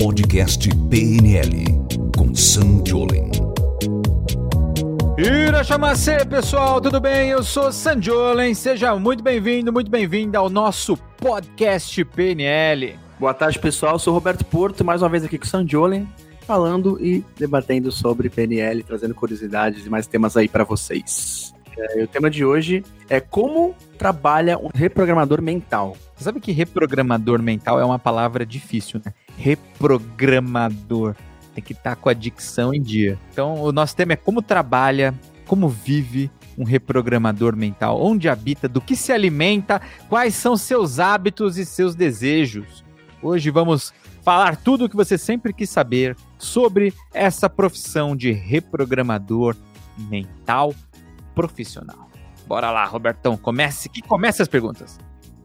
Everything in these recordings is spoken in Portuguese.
Podcast PNL com Sam Jolin. Irachamacê, pessoal, tudo bem? Eu sou Sam Jolin. Seja muito bem-vindo, muito bem-vinda ao nosso podcast PNL. Boa tarde, pessoal. Eu sou Roberto Porto, mais uma vez aqui com o Sam Jolin, falando e debatendo sobre PNL, trazendo curiosidades e mais temas aí para vocês. É, o tema de hoje é como trabalha um reprogramador mental. Você sabe que reprogramador mental é uma palavra difícil, né? Reprogramador. Tem que estar tá com a dicção em dia. Então, o nosso tema é como trabalha, como vive um reprogramador mental, onde habita, do que se alimenta, quais são seus hábitos e seus desejos. Hoje vamos falar tudo o que você sempre quis saber sobre essa profissão de reprogramador mental profissional. Bora lá, Robertão, comece que comece as perguntas.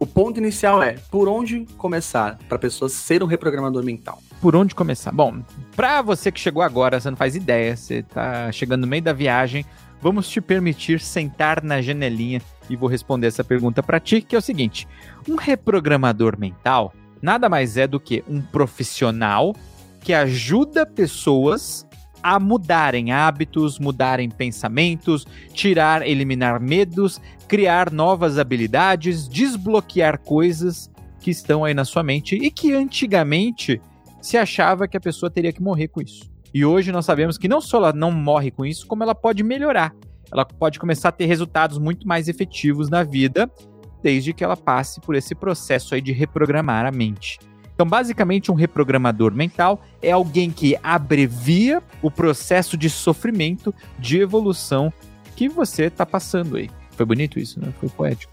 O ponto inicial é por onde começar para a pessoa ser um reprogramador mental? Por onde começar? Bom, para você que chegou agora, você não faz ideia, você está chegando no meio da viagem, vamos te permitir sentar na janelinha e vou responder essa pergunta para ti, que é o seguinte: um reprogramador mental nada mais é do que um profissional que ajuda pessoas a mudarem hábitos, mudarem pensamentos, tirar, eliminar medos, criar novas habilidades, desbloquear coisas que estão aí na sua mente e que antigamente se achava que a pessoa teria que morrer com isso. E hoje nós sabemos que não só ela não morre com isso, como ela pode melhorar. Ela pode começar a ter resultados muito mais efetivos na vida, desde que ela passe por esse processo aí de reprogramar a mente. Então, basicamente, um reprogramador mental é alguém que abrevia o processo de sofrimento, de evolução que você está passando aí. Foi bonito isso, né? Foi poético.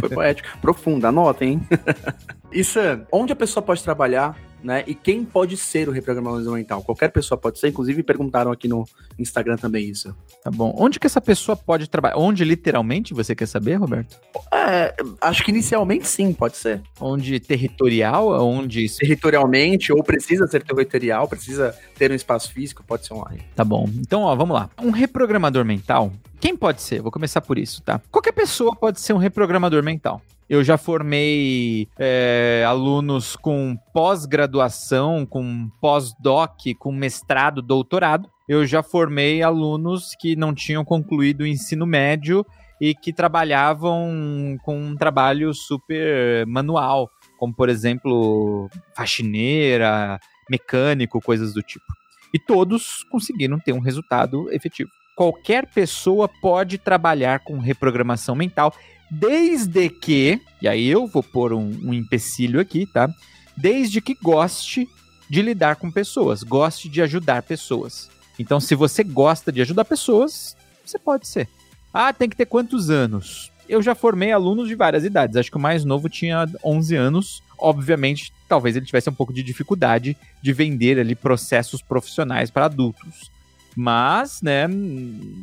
Foi poético. Profundo, anota, hein? Isso, onde a pessoa pode trabalhar né? E quem pode ser o reprogramador mental? Qualquer pessoa pode ser, inclusive perguntaram aqui no Instagram também isso. Tá bom. Onde que essa pessoa pode trabalhar? Onde literalmente você quer saber, Roberto? É, acho que inicialmente sim, pode ser. Onde territorial? Onde. Territorialmente, ou precisa ser territorial, precisa ter um espaço físico, pode ser online. Tá bom. Então, ó, vamos lá. Um reprogramador mental, quem pode ser? Vou começar por isso, tá? Qualquer pessoa pode ser um reprogramador mental. Eu já formei é, alunos com pós-graduação, com pós-doc, com mestrado, doutorado. Eu já formei alunos que não tinham concluído o ensino médio e que trabalhavam com um trabalho super manual, como por exemplo faxineira, mecânico, coisas do tipo. E todos conseguiram ter um resultado efetivo. Qualquer pessoa pode trabalhar com reprogramação mental desde que, e aí eu vou pôr um, um empecilho aqui, tá? Desde que goste de lidar com pessoas, goste de ajudar pessoas. Então, se você gosta de ajudar pessoas, você pode ser. Ah, tem que ter quantos anos? Eu já formei alunos de várias idades. Acho que o mais novo tinha 11 anos. Obviamente, talvez ele tivesse um pouco de dificuldade de vender ali processos profissionais para adultos. Mas, né,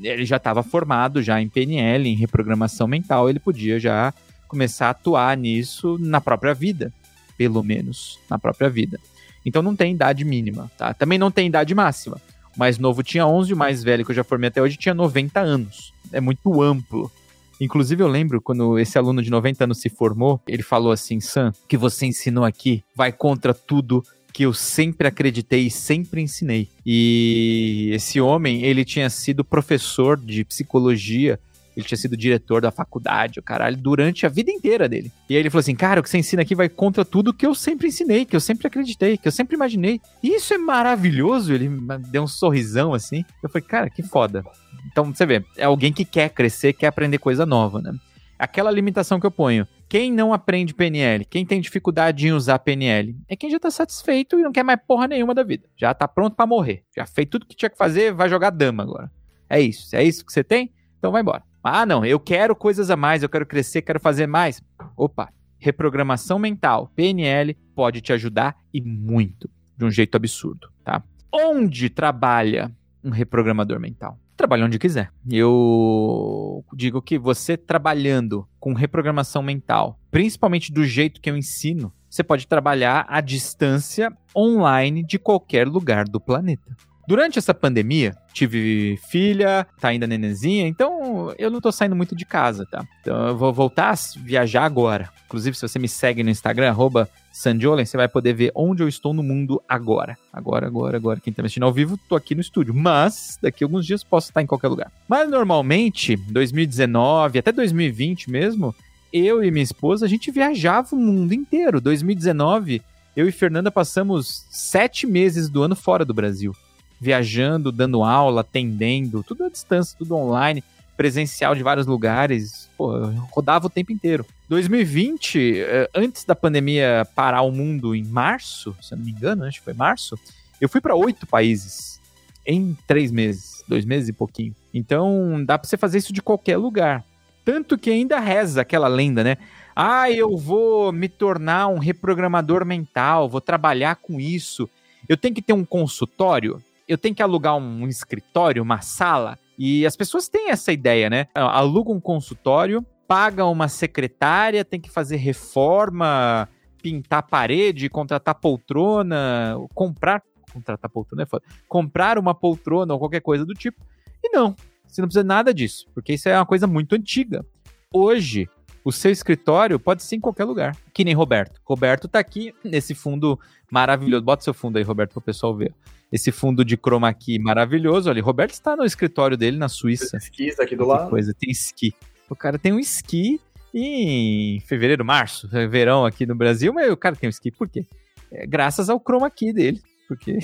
ele já estava formado já em PNL, em reprogramação mental, ele podia já começar a atuar nisso na própria vida, pelo menos na própria vida. Então não tem idade mínima, tá? Também não tem idade máxima. O mais novo tinha 11, o mais velho que eu já formei até hoje tinha 90 anos. É muito amplo. Inclusive, eu lembro quando esse aluno de 90 anos se formou, ele falou assim: Sam, que você ensinou aqui vai contra tudo que eu sempre acreditei e sempre ensinei. E esse homem, ele tinha sido professor de psicologia ele tinha sido diretor da faculdade, o caralho, durante a vida inteira dele. E aí ele falou assim: Cara, o que você ensina aqui vai contra tudo que eu sempre ensinei, que eu sempre acreditei, que eu sempre imaginei. E isso é maravilhoso. Ele deu um sorrisão assim. Eu falei: Cara, que foda. Então você vê, é alguém que quer crescer, quer aprender coisa nova, né? Aquela limitação que eu ponho. Quem não aprende PNL, quem tem dificuldade em usar PNL, é quem já tá satisfeito e não quer mais porra nenhuma da vida. Já tá pronto para morrer. Já fez tudo que tinha que fazer, vai jogar dama agora. É isso. É isso que você tem? Então vai embora. Ah, não, eu quero coisas a mais, eu quero crescer, quero fazer mais. Opa, reprogramação mental, PNL, pode te ajudar e muito, de um jeito absurdo, tá? Onde trabalha um reprogramador mental? trabalhe onde quiser. Eu digo que você trabalhando com reprogramação mental, principalmente do jeito que eu ensino, você pode trabalhar à distância online de qualquer lugar do planeta. Durante essa pandemia, tive filha, tá ainda nenenzinha, então eu não tô saindo muito de casa, tá? Então eu vou voltar a viajar agora. Inclusive, se você me segue no Instagram, arroba Sandiolen, você vai poder ver onde eu estou no mundo agora. Agora, agora, agora. Quem tá me assistindo ao vivo, tô aqui no estúdio. Mas, daqui a alguns dias posso estar em qualquer lugar. Mas normalmente, 2019, até 2020 mesmo, eu e minha esposa, a gente viajava o mundo inteiro. 2019, eu e Fernanda passamos sete meses do ano fora do Brasil viajando, dando aula, atendendo, tudo à distância, tudo online, presencial de vários lugares. Pô, rodava o tempo inteiro. 2020, eh, antes da pandemia parar o mundo em março, se eu não me engano, acho que foi março, eu fui para oito países em três meses, dois meses e pouquinho. Então dá para você fazer isso de qualquer lugar. Tanto que ainda reza aquela lenda, né? Ah, eu vou me tornar um reprogramador mental, vou trabalhar com isso. Eu tenho que ter um consultório eu tenho que alugar um, escritório, uma sala, e as pessoas têm essa ideia, né? Aluga um consultório, paga uma secretária, tem que fazer reforma, pintar parede, contratar poltrona, comprar. Contratar poltrona é foda. Comprar uma poltrona ou qualquer coisa do tipo. E não, você não precisa nada disso, porque isso é uma coisa muito antiga. Hoje, o seu escritório pode ser em qualquer lugar, que nem Roberto. Roberto tá aqui nesse fundo maravilhoso. Bota seu fundo aí, Roberto, para o pessoal ver esse fundo de chroma key maravilhoso ali. Roberto está no escritório dele na Suíça. Tem esquis aqui do que lado. coisa, tem esqui. O cara tem um esqui em fevereiro, março, verão aqui no Brasil, mas o cara tem um esqui por quê? É graças ao chroma key dele. Porque...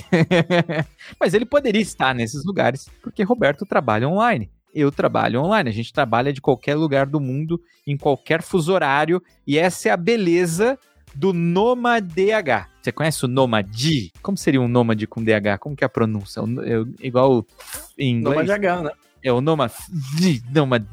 mas ele poderia estar nesses lugares, porque Roberto trabalha online. Eu trabalho online, a gente trabalha de qualquer lugar do mundo, em qualquer fuso horário, e essa é a beleza do NomaDH. Você conhece o Nomad? Como seria um Nômade com DH? Como que é a pronúncia? É igual em inglês? Nomad né? É o Nomad, Nomad,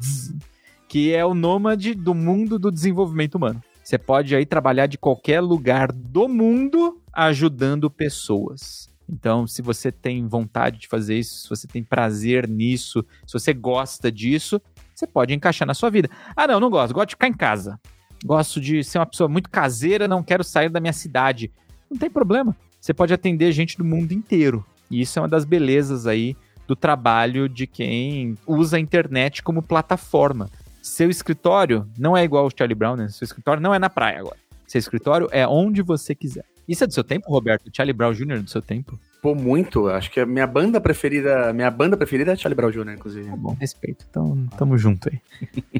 que é o nômade do mundo do desenvolvimento humano. Você pode aí trabalhar de qualquer lugar do mundo ajudando pessoas. Então, se você tem vontade de fazer isso, se você tem prazer nisso, se você gosta disso, você pode encaixar na sua vida. Ah, não, não gosto, gosto de ficar em casa gosto de ser uma pessoa muito caseira, não quero sair da minha cidade. Não tem problema. Você pode atender gente do mundo inteiro. E isso é uma das belezas aí do trabalho de quem usa a internet como plataforma. Seu escritório não é igual ao Charlie Brown, né? Seu escritório não é na praia agora. Seu escritório é onde você quiser. Isso é do seu tempo, Roberto? Charlie Brown Jr. do seu tempo? Pô, muito. Acho que a minha banda preferida, minha banda preferida é Charlie Brown Jr., inclusive. Tá bom, respeito. Então, tamo junto aí.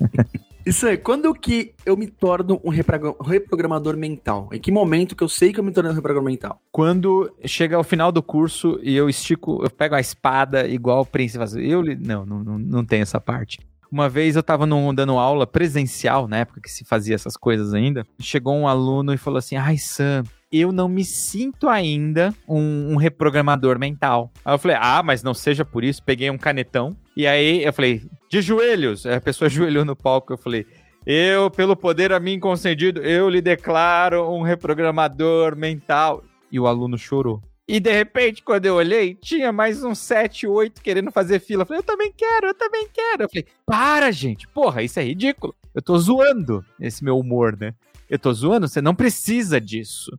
Isso aí, quando que eu me torno um reprogramador mental? Em que momento que eu sei que eu me tornei um reprogramador mental? Quando chega ao final do curso e eu estico, eu pego a espada igual o príncipe. Eu não, não, não, não tem essa parte. Uma vez eu estava dando aula presencial, na época que se fazia essas coisas ainda. Chegou um aluno e falou assim: Ai, Sam, eu não me sinto ainda um, um, reprogramador mental. Aí eu falei, ah, mas não seja por isso. Peguei um canetão. E aí eu falei, de joelhos. Aí a pessoa ajoelhou no palco. Eu falei, eu, pelo poder a mim concedido, eu lhe declaro um reprogramador mental. E o aluno chorou. E de repente, quando eu olhei, tinha mais uns 7, 8 querendo fazer fila. Eu falei, eu também quero, eu também quero. Eu falei, para, gente. Porra, isso é ridículo. Eu tô zoando esse meu humor, né? Eu tô zoando, você não precisa disso.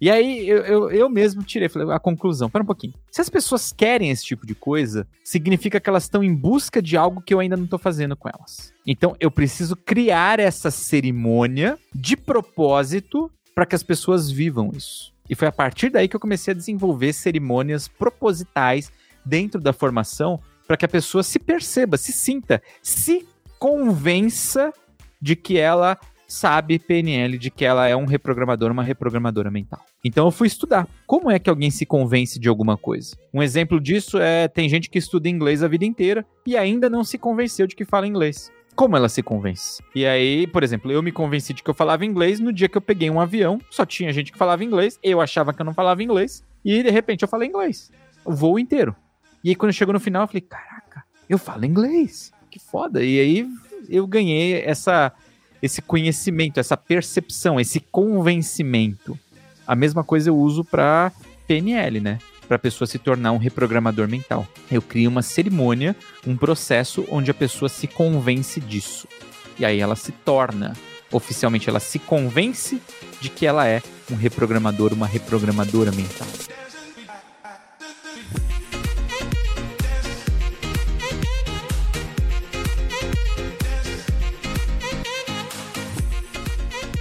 E aí eu, eu, eu, mesmo tirei falei, a conclusão. Pera um pouquinho. Se as pessoas querem esse tipo de coisa, significa que elas estão em busca de algo que eu ainda não estou fazendo com elas. Então eu preciso criar essa cerimônia de propósito para que as pessoas vivam isso. E foi a partir daí que eu comecei a desenvolver cerimônias propositais dentro da formação para que a pessoa se perceba, se sinta, se convença de que ela sabe PNL de que ela é um reprogramador, uma reprogramadora mental. Então eu fui estudar. Como é que alguém se convence de alguma coisa? Um exemplo disso é tem gente que estuda inglês a vida inteira e ainda não se convenceu de que fala inglês. Como ela se convence? E aí, por exemplo, eu me convenci de que eu falava inglês no dia que eu peguei um avião, só tinha gente que falava inglês, eu achava que eu não falava inglês, e de repente eu falei inglês. O voo inteiro. E aí quando chegou no final, eu falei, caraca, eu falo inglês. Que foda. E aí eu ganhei essa esse conhecimento, essa percepção, esse convencimento. A mesma coisa eu uso para PNL, né? Para a pessoa se tornar um reprogramador mental. Eu crio uma cerimônia, um processo onde a pessoa se convence disso. E aí ela se torna, oficialmente, ela se convence de que ela é um reprogramador, uma reprogramadora mental.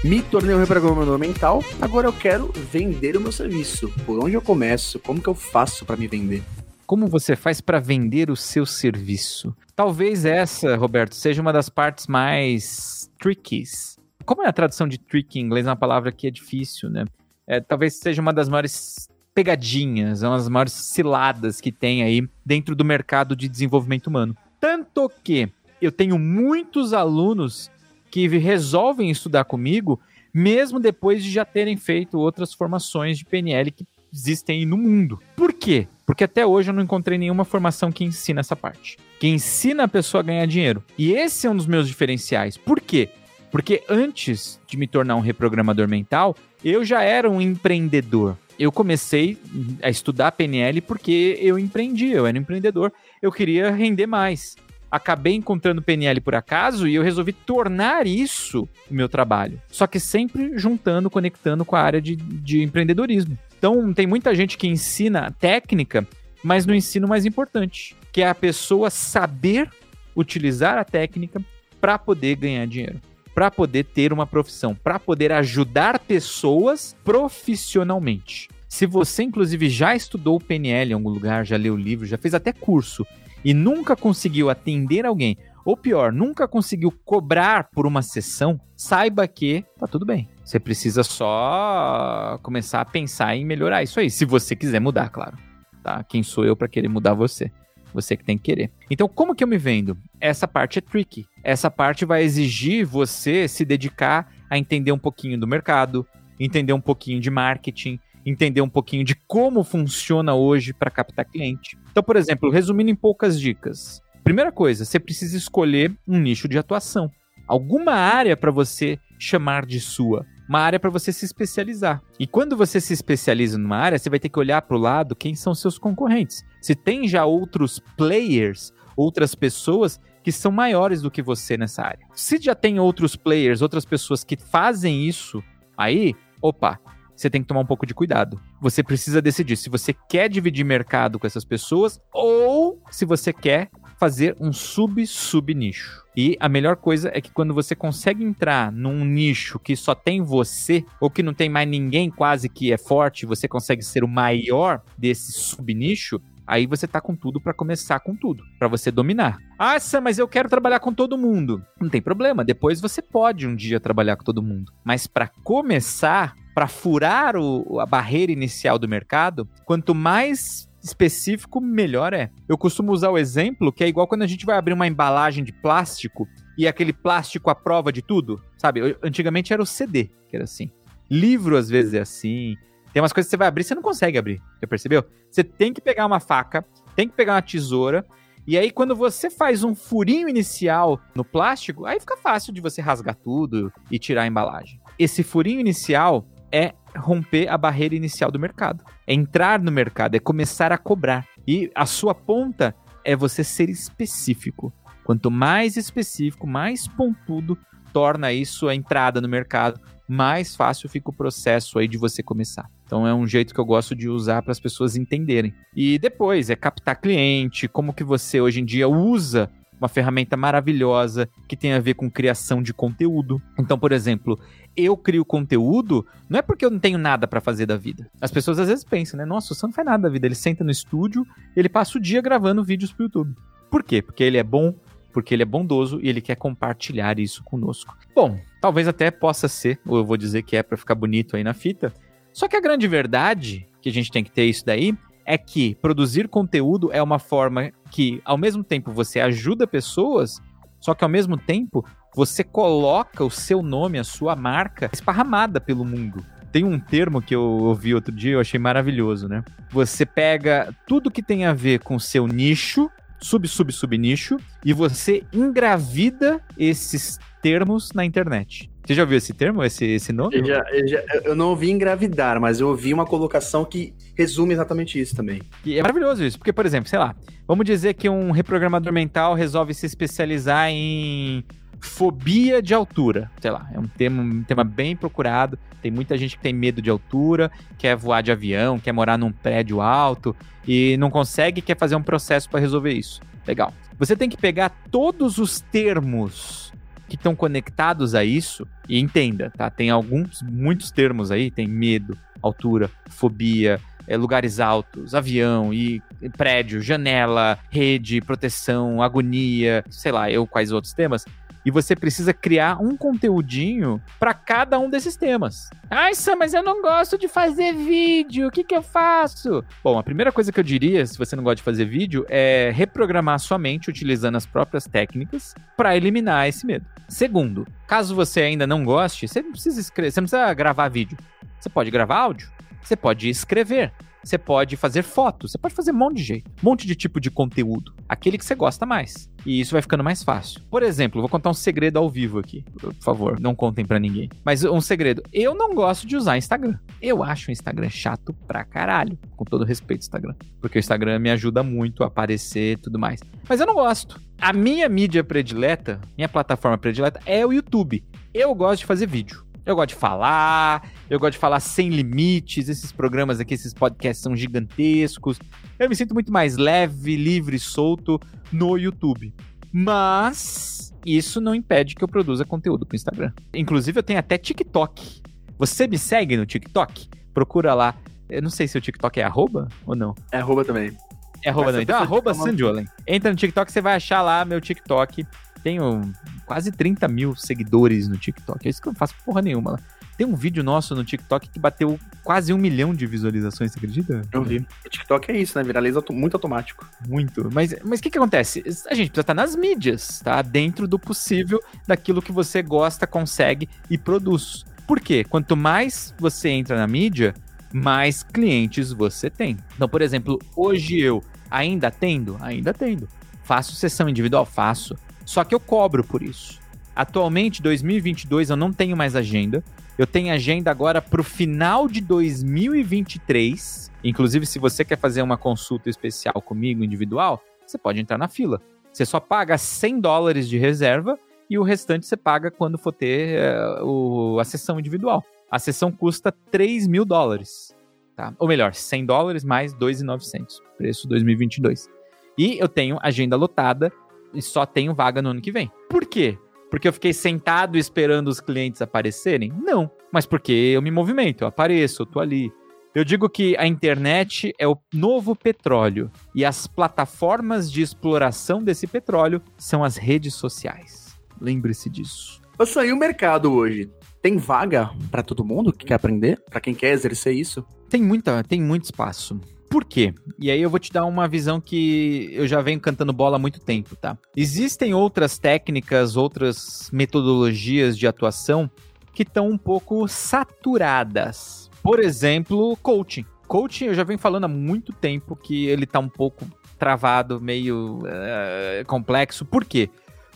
Me tornei um reprogramador mental, agora eu quero vender o meu serviço. Por onde eu começo? Como que eu faço para me vender? Como você faz para vender o seu serviço? Talvez essa, Roberto, seja uma das partes mais trickies. Como é a tradução de tricky em inglês? É uma palavra que é difícil, né? É, talvez seja uma das maiores pegadinhas, uma das maiores ciladas que tem aí dentro do mercado de desenvolvimento humano. Tanto que eu tenho muitos alunos que resolvem estudar comigo, mesmo depois de já terem feito outras formações de PNL que existem no mundo. Por quê? Porque até hoje eu não encontrei nenhuma formação que ensina essa parte. Que ensina a pessoa a ganhar dinheiro. E esse é um dos meus diferenciais. Por quê? Porque antes de me tornar um reprogramador mental, eu já era um empreendedor. Eu comecei a estudar PNL porque eu empreendi, eu era um empreendedor, eu queria render mais acabei encontrando PNL por acaso e eu resolvi tornar isso o meu trabalho. Só que sempre juntando, conectando com a área de, de empreendedorismo. Então, tem muita gente que ensina técnica, mas não ensina o mais importante, que é a pessoa saber utilizar a técnica para poder ganhar dinheiro, para poder ter uma profissão, para poder ajudar pessoas profissionalmente. Se você, inclusive, já estudou PNL em algum lugar, já leu livro, já fez até curso e nunca conseguiu atender alguém, ou pior, nunca conseguiu cobrar por uma sessão, saiba que tá tudo bem. Você precisa só começar a pensar em melhorar isso aí, se você quiser mudar, claro. Tá? Quem sou eu para querer mudar você? Você que tem que querer. Então, como que eu me vendo? Essa parte é tricky. Essa parte vai exigir você se dedicar a entender um pouquinho do mercado, entender um pouquinho de marketing, entender um pouquinho de como funciona hoje para captar cliente. Então, por exemplo, resumindo em poucas dicas. Primeira coisa, você precisa escolher um nicho de atuação. Alguma área para você chamar de sua. Uma área para você se especializar. E quando você se especializa numa área, você vai ter que olhar para o lado quem são seus concorrentes. Se tem já outros players, outras pessoas que são maiores do que você nessa área. Se já tem outros players, outras pessoas que fazem isso, aí, opa, você tem que tomar um pouco de cuidado. Você precisa decidir se você quer dividir mercado com essas pessoas ou se você quer fazer um sub-sub-nicho. E a melhor coisa é que quando você consegue entrar num nicho que só tem você, ou que não tem mais ninguém quase que é forte, você consegue ser o maior desse sub-nicho, aí você tá com tudo para começar com tudo, para você dominar. Ah, mas eu quero trabalhar com todo mundo. Não tem problema, depois você pode um dia trabalhar com todo mundo. Mas para começar, para furar o, a barreira inicial do mercado, quanto mais específico, melhor é. Eu costumo usar o exemplo que é igual quando a gente vai abrir uma embalagem de plástico e aquele plástico à prova de tudo, sabe? Antigamente era o CD, que era assim. Livro às vezes é assim. Tem umas coisas que você vai abrir, você não consegue abrir. Já percebeu? Você tem que pegar uma faca, tem que pegar uma tesoura. E aí, quando você faz um furinho inicial no plástico, aí fica fácil de você rasgar tudo e tirar a embalagem. Esse furinho inicial é romper a barreira inicial do mercado. É entrar no mercado, é começar a cobrar. E a sua ponta é você ser específico. Quanto mais específico, mais pontudo torna isso a entrada no mercado, mais fácil fica o processo aí de você começar. Então é um jeito que eu gosto de usar para as pessoas entenderem. E depois é captar cliente, como que você hoje em dia usa uma ferramenta maravilhosa que tem a ver com criação de conteúdo. Então, por exemplo, eu crio conteúdo, não é porque eu não tenho nada para fazer da vida. As pessoas às vezes pensam, né? Nossa, você não faz nada da vida. Ele senta no estúdio, ele passa o dia gravando vídeos pro YouTube. Por quê? Porque ele é bom, porque ele é bondoso e ele quer compartilhar isso conosco. Bom, talvez até possa ser, ou eu vou dizer que é para ficar bonito aí na fita. Só que a grande verdade que a gente tem que ter isso daí é que produzir conteúdo é uma forma que, ao mesmo tempo, você ajuda pessoas, só que ao mesmo tempo você coloca o seu nome, a sua marca, esparramada pelo mundo. Tem um termo que eu ouvi outro dia, eu achei maravilhoso, né? Você pega tudo que tem a ver com seu nicho, sub, sub, sub nicho, e você engravida esses termos na internet. Você já ouviu esse termo, esse, esse nome? Eu, já, eu, já, eu, não ouvi engravidar, mas eu ouvi uma colocação que resume exatamente isso também. E é maravilhoso isso, porque, por exemplo, sei lá, vamos dizer que um reprogramador mental resolve se especializar em fobia de altura. Sei lá, é um tema, um tema bem procurado. Tem muita gente que tem medo de altura, quer voar de avião, quer morar num prédio alto e não consegue, quer fazer um processo para resolver isso. Legal. Você tem que pegar todos os termos que estão conectados a isso, e entenda, tá? Tem alguns, muitos termos aí, tem medo, altura, fobia, é, lugares altos, avião e prédio, janela, rede, proteção, agonia, sei lá, eu quais outros temas e você precisa criar um conteúdinho para cada um desses temas. Ai, Sam, mas eu não gosto de fazer vídeo, o que, que eu faço? Bom, a primeira coisa que eu diria, se você não gosta de fazer vídeo, é reprogramar a sua mente utilizando as próprias técnicas para eliminar esse medo. Segundo, caso você ainda não goste, você não precisa escrever, você não precisa gravar vídeo. Você pode gravar áudio, você pode escrever. Você pode fazer fotos, você pode fazer um monte de jeito, um monte de tipo de conteúdo, aquele que você gosta mais. E isso vai ficando mais fácil. Por exemplo, vou contar um segredo ao vivo aqui. Por favor, não contem para ninguém. Mas um segredo, eu não gosto de usar Instagram. Eu acho o Instagram chato pra caralho, com todo respeito Instagram, porque o Instagram me ajuda muito a aparecer e tudo mais. Mas eu não gosto. A minha mídia predileta, minha plataforma predileta é o YouTube. Eu gosto de fazer vídeo. Eu gosto de falar, eu gosto de falar sem limites. Esses programas aqui, esses podcasts são gigantescos. Eu me sinto muito mais leve, livre, solto no YouTube. Mas isso não impede que eu produza conteúdo pro Instagram. Inclusive, eu tenho até TikTok. Você me segue no TikTok? Procura lá. Eu não sei se o TikTok é arroba ou não. É arroba também. É arroba não. Então, arroba Sandiolen. Entra no TikTok, você vai achar lá meu TikTok. Tenho quase 30 mil seguidores no TikTok. É isso que eu não faço porra nenhuma. Tem um vídeo nosso no TikTok que bateu quase um milhão de visualizações, você acredita? Eu vi. O TikTok é isso, né? Viraliza muito automático. Muito. Mas o mas que, que acontece? A gente precisa estar nas mídias, tá? Dentro do possível, daquilo que você gosta, consegue e produz. Por quê? Quanto mais você entra na mídia, mais clientes você tem. Então, por exemplo, hoje eu ainda atendo? Ainda atendo. Faço sessão individual? Faço. Só que eu cobro por isso. Atualmente, 2022, eu não tenho mais agenda. Eu tenho agenda agora para o final de 2023. Inclusive, se você quer fazer uma consulta especial comigo, individual, você pode entrar na fila. Você só paga 100 dólares de reserva e o restante você paga quando for ter uh, o, a sessão individual. A sessão custa 3 mil dólares. Tá? Ou melhor, 100 dólares mais 2,900. Preço 2022. E eu tenho agenda lotada e só tenho vaga no ano que vem. Por quê? Porque eu fiquei sentado esperando os clientes aparecerem? Não. Mas porque eu me movimento, eu apareço, eu tô ali. Eu digo que a internet é o novo petróleo e as plataformas de exploração desse petróleo são as redes sociais. Lembre-se disso. Eu sou o mercado hoje. Tem vaga para todo mundo que quer aprender? Para quem quer exercer isso? Tem muita, tem muito espaço. Por quê? E aí eu vou te dar uma visão que eu já venho cantando bola há muito tempo, tá? Existem outras técnicas, outras metodologias de atuação que estão um pouco saturadas. Por exemplo, coaching. Coaching eu já venho falando há muito tempo que ele tá um pouco travado, meio uh, complexo. Por quê?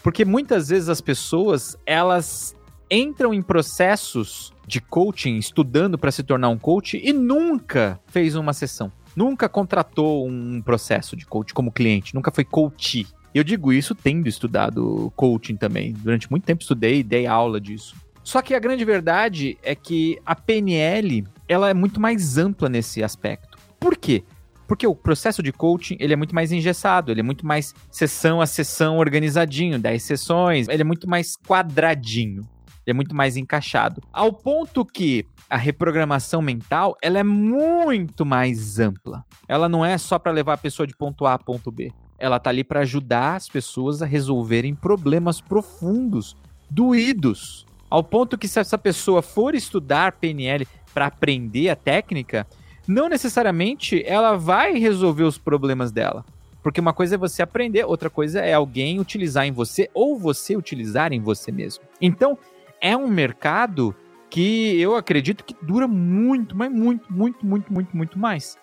Porque muitas vezes as pessoas, elas entram em processos de coaching, estudando para se tornar um coach e nunca fez uma sessão nunca contratou um processo de coach como cliente, nunca foi coach. Eu digo isso tendo estudado coaching também. Durante muito tempo estudei, dei aula disso. Só que a grande verdade é que a PNL, ela é muito mais ampla nesse aspecto. Por quê? Porque o processo de coaching, ele é muito mais engessado, ele é muito mais sessão a sessão organizadinho, 10 sessões, ele é muito mais quadradinho, ele é muito mais encaixado. Ao ponto que a reprogramação mental ela é muito mais ampla. Ela não é só para levar a pessoa de ponto A a ponto B. Ela tá ali para ajudar as pessoas a resolverem problemas profundos, doídos, ao ponto que se essa pessoa for estudar PNL para aprender a técnica, não necessariamente ela vai resolver os problemas dela. Porque uma coisa é você aprender, outra coisa é alguém utilizar em você ou você utilizar em você mesmo. Então, é um mercado que eu acredito que dura muito, mas muito, muito, muito, muito, muito mais.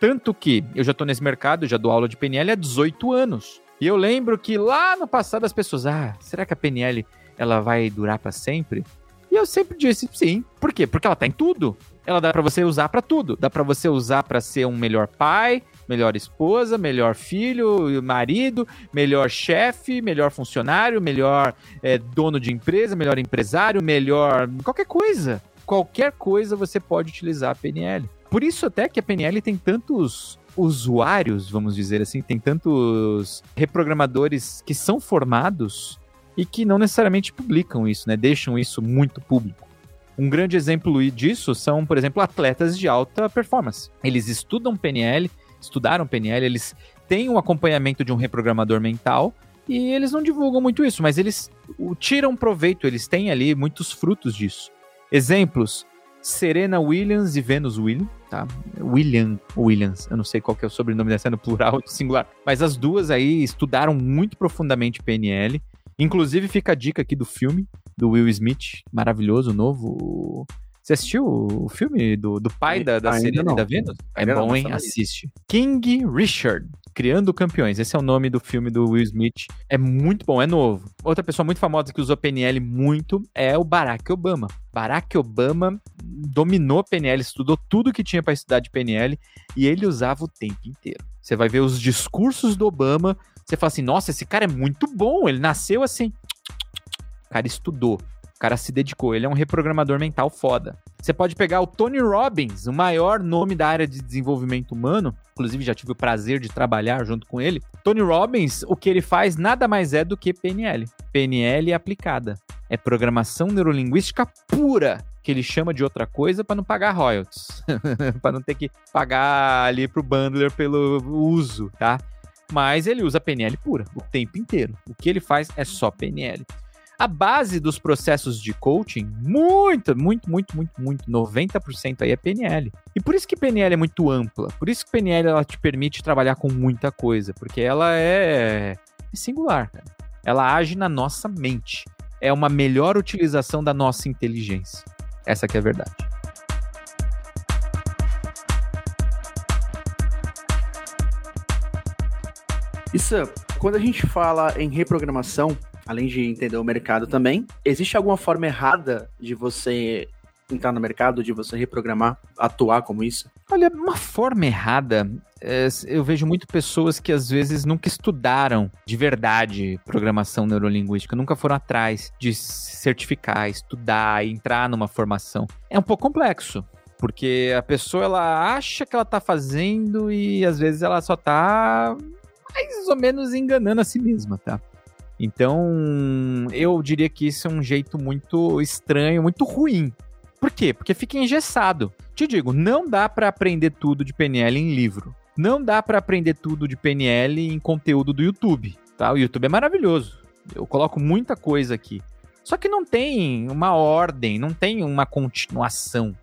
Tanto que eu já estou nesse mercado, já dou aula de PNL há 18 anos. E eu lembro que lá no passado as pessoas, ah, será que a PNL ela vai durar para sempre? E eu sempre disse sim. Por quê? Porque ela tá em tudo. Ela dá para você usar para tudo. Dá para você usar para ser um melhor pai, melhor esposa, melhor filho, marido, melhor chefe, melhor funcionário, melhor é, dono de empresa, melhor empresário, melhor qualquer coisa. Qualquer coisa você pode utilizar a PNL. Por isso até que a PNL tem tantos usuários, vamos dizer assim, tem tantos reprogramadores que são formados e que não necessariamente publicam isso, né? Deixam isso muito público. Um grande exemplo disso são, por exemplo, atletas de alta performance. Eles estudam PNL, estudaram PNL, eles têm um acompanhamento de um reprogramador mental e eles não divulgam muito isso, mas eles tiram proveito, eles têm ali muitos frutos disso. Exemplos: Serena Williams e Venus Williams, tá? William Williams, eu não sei qual que é o sobrenome dessa no plural no singular, mas as duas aí estudaram muito profundamente PNL. Inclusive fica a dica aqui do filme do Will Smith, maravilhoso, novo. Você assistiu o filme do, do pai da, da Serena não. e da Venus? É Ainda bom, não, hein? Assiste. King Richard, Criando Campeões. Esse é o nome do filme do Will Smith. É muito bom, é novo. Outra pessoa muito famosa que usou PNL muito é o Barack Obama. Barack Obama dominou PNL, estudou tudo que tinha para estudar de PNL e ele usava o tempo inteiro. Você vai ver os discursos do Obama, você fala assim: nossa, esse cara é muito bom, ele nasceu assim. O cara estudou. O cara se dedicou, ele é um reprogramador mental foda. Você pode pegar o Tony Robbins, o maior nome da área de desenvolvimento humano, inclusive já tive o prazer de trabalhar junto com ele. Tony Robbins, o que ele faz nada mais é do que PNL. PNL aplicada. É programação neurolinguística pura, que ele chama de outra coisa para não pagar royalties, para não ter que pagar ali pro bundler pelo uso, tá? Mas ele usa PNL pura o tempo inteiro. O que ele faz é só PNL. A base dos processos de coaching, muito, muito, muito, muito, muito, 90% aí é PNL. E por isso que PNL é muito ampla. Por isso que PNL ela te permite trabalhar com muita coisa, porque ela é, é singular, cara. Ela age na nossa mente. É uma melhor utilização da nossa inteligência. Essa que é a verdade. Isso, quando a gente fala em reprogramação, além de entender o mercado também, existe alguma forma errada de você entrar no mercado, de você reprogramar, atuar como isso? Olha, uma forma errada, é, eu vejo muito pessoas que às vezes nunca estudaram de verdade programação neurolinguística, nunca foram atrás de certificar, estudar, entrar numa formação. É um pouco complexo. Porque a pessoa ela acha que ela tá fazendo e às vezes ela só tá mais ou menos enganando a si mesma, tá? Então, eu diria que isso é um jeito muito estranho, muito ruim. Por quê? Porque fica engessado. Te digo, não dá para aprender tudo de PNL em livro. Não dá para aprender tudo de PNL em conteúdo do YouTube, tá? O YouTube é maravilhoso. Eu coloco muita coisa aqui. Só que não tem uma ordem, não tem uma continuação,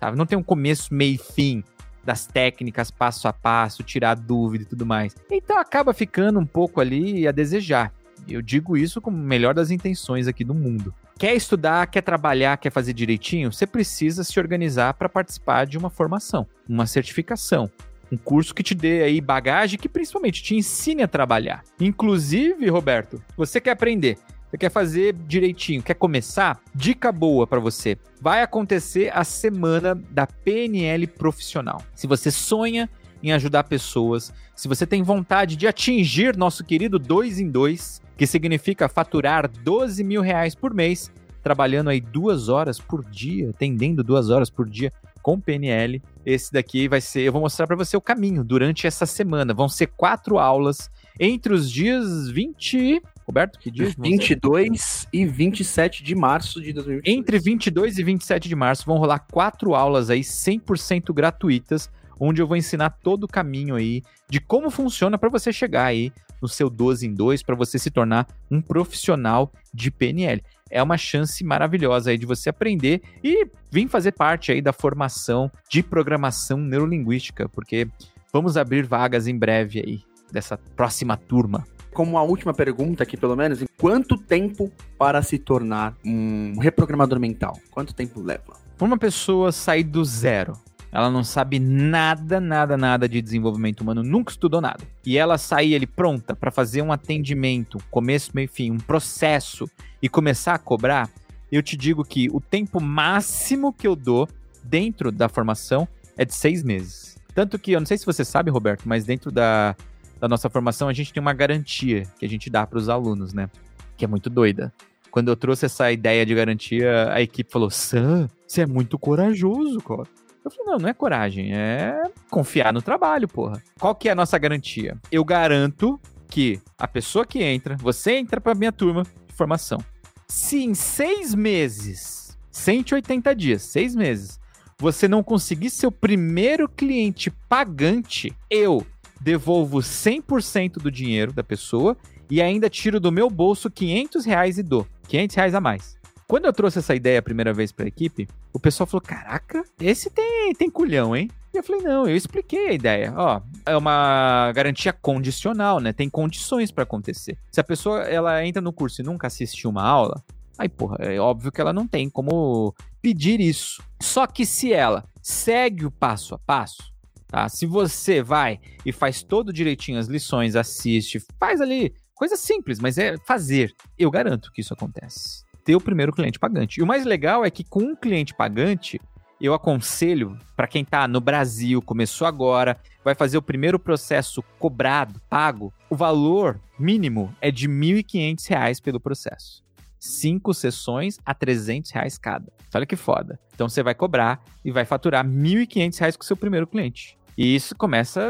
tá? Não tem um começo, meio e fim das técnicas passo a passo, tirar dúvida e tudo mais. Então acaba ficando um pouco ali a desejar. Eu digo isso com o melhor das intenções aqui do mundo. Quer estudar, quer trabalhar, quer fazer direitinho? Você precisa se organizar para participar de uma formação, uma certificação, um curso que te dê aí bagagem que principalmente te ensine a trabalhar. Inclusive, Roberto, você quer aprender, você quer fazer direitinho, quer começar? Dica boa para você. Vai acontecer a semana da PNL profissional. Se você sonha em ajudar pessoas, se você tem vontade de atingir nosso querido 2 em 2, que significa faturar 12 mil reais por mês, trabalhando aí duas horas por dia, atendendo duas horas por dia com PNL. Esse daqui vai ser, eu vou mostrar para você o caminho durante essa semana. Vão ser quatro aulas entre os dias 20. Roberto, que dia? 22 e 27 de março de 2022. Entre 22 e 27 de março vão rolar quatro aulas aí 100% gratuitas, onde eu vou ensinar todo o caminho aí de como funciona para você chegar aí no seu 12 em 2 para você se tornar um profissional de PNL. É uma chance maravilhosa aí de você aprender e vir fazer parte aí da formação de programação neurolinguística, porque vamos abrir vagas em breve aí dessa próxima turma. Como a última pergunta aqui, pelo menos, em quanto tempo para se tornar um reprogramador mental? Quanto tempo leva? Uma pessoa sair do zero ela não sabe nada, nada, nada de desenvolvimento humano, nunca estudou nada. E ela sair ali pronta para fazer um atendimento, começo, meio fim, um processo e começar a cobrar, eu te digo que o tempo máximo que eu dou dentro da formação é de seis meses. Tanto que, eu não sei se você sabe, Roberto, mas dentro da, da nossa formação a gente tem uma garantia que a gente dá para os alunos, né? Que é muito doida. Quando eu trouxe essa ideia de garantia, a equipe falou: Sam, você é muito corajoso, cara. Eu falei, não, não é coragem, é confiar no trabalho, porra. Qual que é a nossa garantia? Eu garanto que a pessoa que entra, você entra pra minha turma, formação. Se em seis meses, 180 dias, seis meses, você não conseguir ser o primeiro cliente pagante, eu devolvo 100% do dinheiro da pessoa e ainda tiro do meu bolso 500 reais e dou. 500 reais a mais. Quando eu trouxe essa ideia a primeira vez para a equipe, o pessoal falou: Caraca, esse tem, tem culhão, hein? E eu falei: Não, eu expliquei a ideia. Ó, é uma garantia condicional, né? Tem condições para acontecer. Se a pessoa ela entra no curso e nunca assistiu uma aula, aí, porra, é óbvio que ela não tem como pedir isso. Só que se ela segue o passo a passo, tá? Se você vai e faz todo direitinho as lições, assiste, faz ali coisa simples, mas é fazer. Eu garanto que isso acontece ter o primeiro cliente pagante. E o mais legal é que com um cliente pagante, eu aconselho para quem está no Brasil, começou agora, vai fazer o primeiro processo cobrado, pago, o valor mínimo é de R$ 1.500 pelo processo. Cinco sessões a 300 reais cada. Olha que foda. Então você vai cobrar e vai faturar R$ 1.500 com o seu primeiro cliente. E isso começa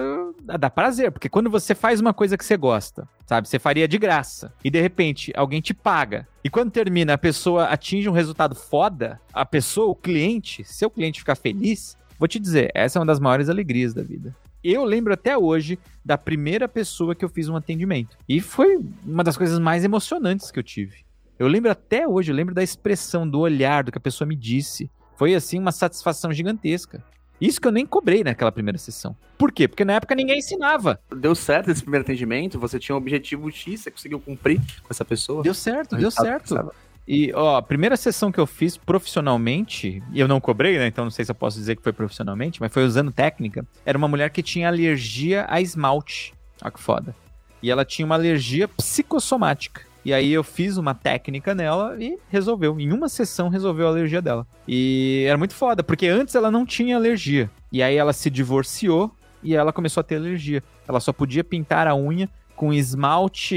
a dar prazer, porque quando você faz uma coisa que você gosta, sabe? Você faria de graça. E de repente alguém te paga. E quando termina, a pessoa atinge um resultado foda, a pessoa, o cliente, seu cliente ficar feliz, vou te dizer, essa é uma das maiores alegrias da vida. Eu lembro até hoje da primeira pessoa que eu fiz um atendimento. E foi uma das coisas mais emocionantes que eu tive. Eu lembro até hoje, eu lembro da expressão, do olhar, do que a pessoa me disse. Foi assim uma satisfação gigantesca. Isso que eu nem cobrei naquela primeira sessão. Por quê? Porque na época ninguém ensinava. Deu certo esse primeiro atendimento? Você tinha um objetivo X, você conseguiu cumprir com essa pessoa? Deu certo, deu certo. E, ó, a primeira sessão que eu fiz profissionalmente, e eu não cobrei, né? Então não sei se eu posso dizer que foi profissionalmente, mas foi usando técnica. Era uma mulher que tinha alergia a esmalte. Olha que foda. E ela tinha uma alergia psicossomática. E aí eu fiz uma técnica nela e resolveu. Em uma sessão resolveu a alergia dela. E era muito foda, porque antes ela não tinha alergia. E aí ela se divorciou e ela começou a ter alergia. Ela só podia pintar a unha com esmalte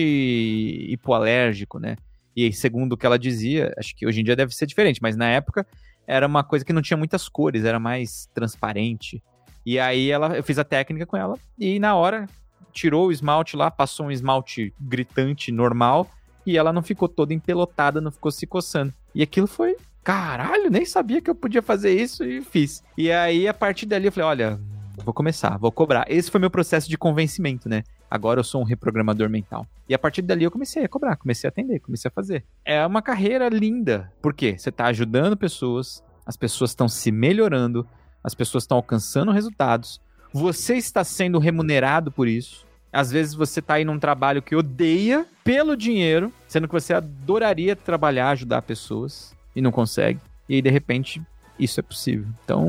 hipoalérgico, né? E segundo o que ela dizia, acho que hoje em dia deve ser diferente, mas na época era uma coisa que não tinha muitas cores, era mais transparente. E aí ela, eu fiz a técnica com ela e na hora tirou o esmalte lá, passou um esmalte gritante normal e ela não ficou toda empelotada, não ficou se coçando. E aquilo foi, caralho, nem sabia que eu podia fazer isso e fiz. E aí, a partir dali, eu falei, olha, vou começar, vou cobrar. Esse foi meu processo de convencimento, né? Agora eu sou um reprogramador mental. E a partir dali eu comecei a cobrar, comecei a atender, comecei a fazer. É uma carreira linda. Por quê? Você está ajudando pessoas, as pessoas estão se melhorando, as pessoas estão alcançando resultados, você está sendo remunerado por isso. Às vezes você tá aí num trabalho que odeia pelo dinheiro, sendo que você adoraria trabalhar, ajudar pessoas e não consegue. E aí, de repente, isso é possível. Então,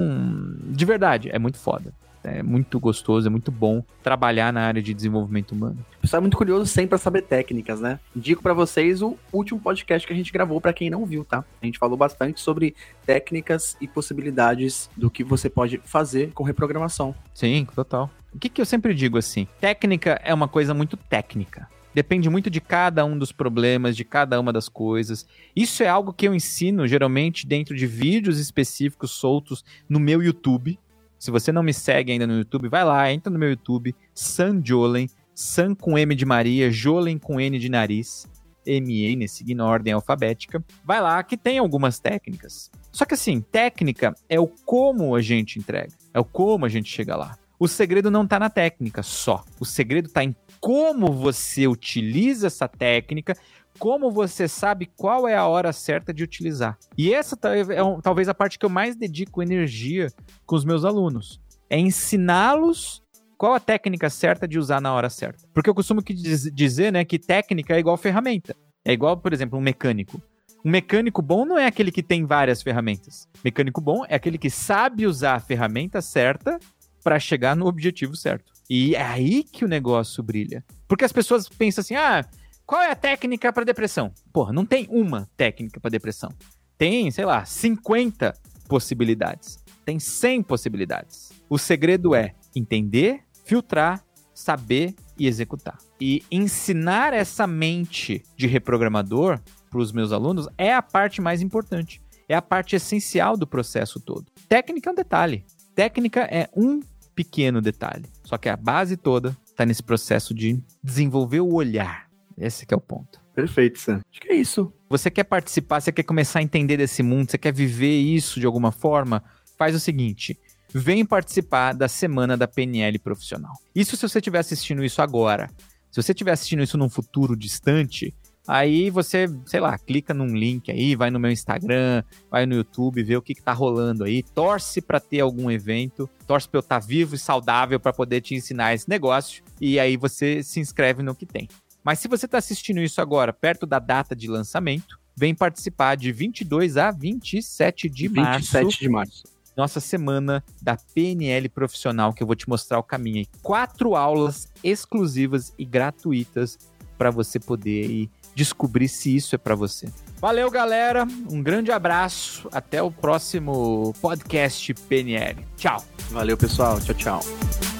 de verdade, é muito foda. É muito gostoso, é muito bom trabalhar na área de desenvolvimento humano. O pessoal é muito curioso sempre para saber técnicas, né? Indico para vocês o último podcast que a gente gravou para quem não viu, tá? A gente falou bastante sobre técnicas e possibilidades do que você pode fazer com reprogramação. Sim, total. O que, que eu sempre digo assim? Técnica é uma coisa muito técnica. Depende muito de cada um dos problemas, de cada uma das coisas. Isso é algo que eu ensino geralmente dentro de vídeos específicos soltos no meu YouTube. Se você não me segue ainda no YouTube, vai lá, entra no meu YouTube, San Jolen, San com M de Maria, Jolen com N de nariz, M-E, né, seguindo a ordem alfabética. Vai lá que tem algumas técnicas. Só que assim, técnica é o como a gente entrega, é o como a gente chega lá. O segredo não está na técnica só. O segredo está em como você utiliza essa técnica, como você sabe qual é a hora certa de utilizar. E essa é um, talvez a parte que eu mais dedico energia com os meus alunos. É ensiná-los qual a técnica certa de usar na hora certa. Porque eu costumo dizer né, que técnica é igual ferramenta. É igual, por exemplo, um mecânico. Um mecânico bom não é aquele que tem várias ferramentas. Mecânico bom é aquele que sabe usar a ferramenta certa para chegar no objetivo certo. E é aí que o negócio brilha. Porque as pessoas pensam assim: ah, qual é a técnica para depressão? Porra, não tem uma técnica para depressão. Tem, sei lá, 50 possibilidades. Tem 100 possibilidades. O segredo é entender, filtrar, saber e executar. E ensinar essa mente de reprogramador para os meus alunos é a parte mais importante. É a parte essencial do processo todo. Técnica é um detalhe. Técnica é um pequeno detalhe. Só que a base toda está nesse processo de desenvolver o olhar. Esse é o ponto. Perfeito, Sam. Acho que é isso. Você quer participar, você quer começar a entender desse mundo, você quer viver isso de alguma forma? Faz o seguinte. Vem participar da semana da PNL profissional. Isso se você estiver assistindo isso agora. Se você estiver assistindo isso num futuro distante, Aí você, sei lá, clica num link aí, vai no meu Instagram, vai no YouTube, vê o que, que tá rolando aí, torce para ter algum evento, torce para eu estar tá vivo e saudável para poder te ensinar esse negócio, e aí você se inscreve no que tem. Mas se você está assistindo isso agora, perto da data de lançamento, vem participar de 22 a 27 de 27 março. 27 de março. Nossa semana da PNL profissional, que eu vou te mostrar o caminho. Quatro aulas exclusivas e gratuitas para você poder ir descobrir se isso é para você. Valeu, galera. Um grande abraço. Até o próximo podcast PNL. Tchau. Valeu, pessoal. Tchau, tchau.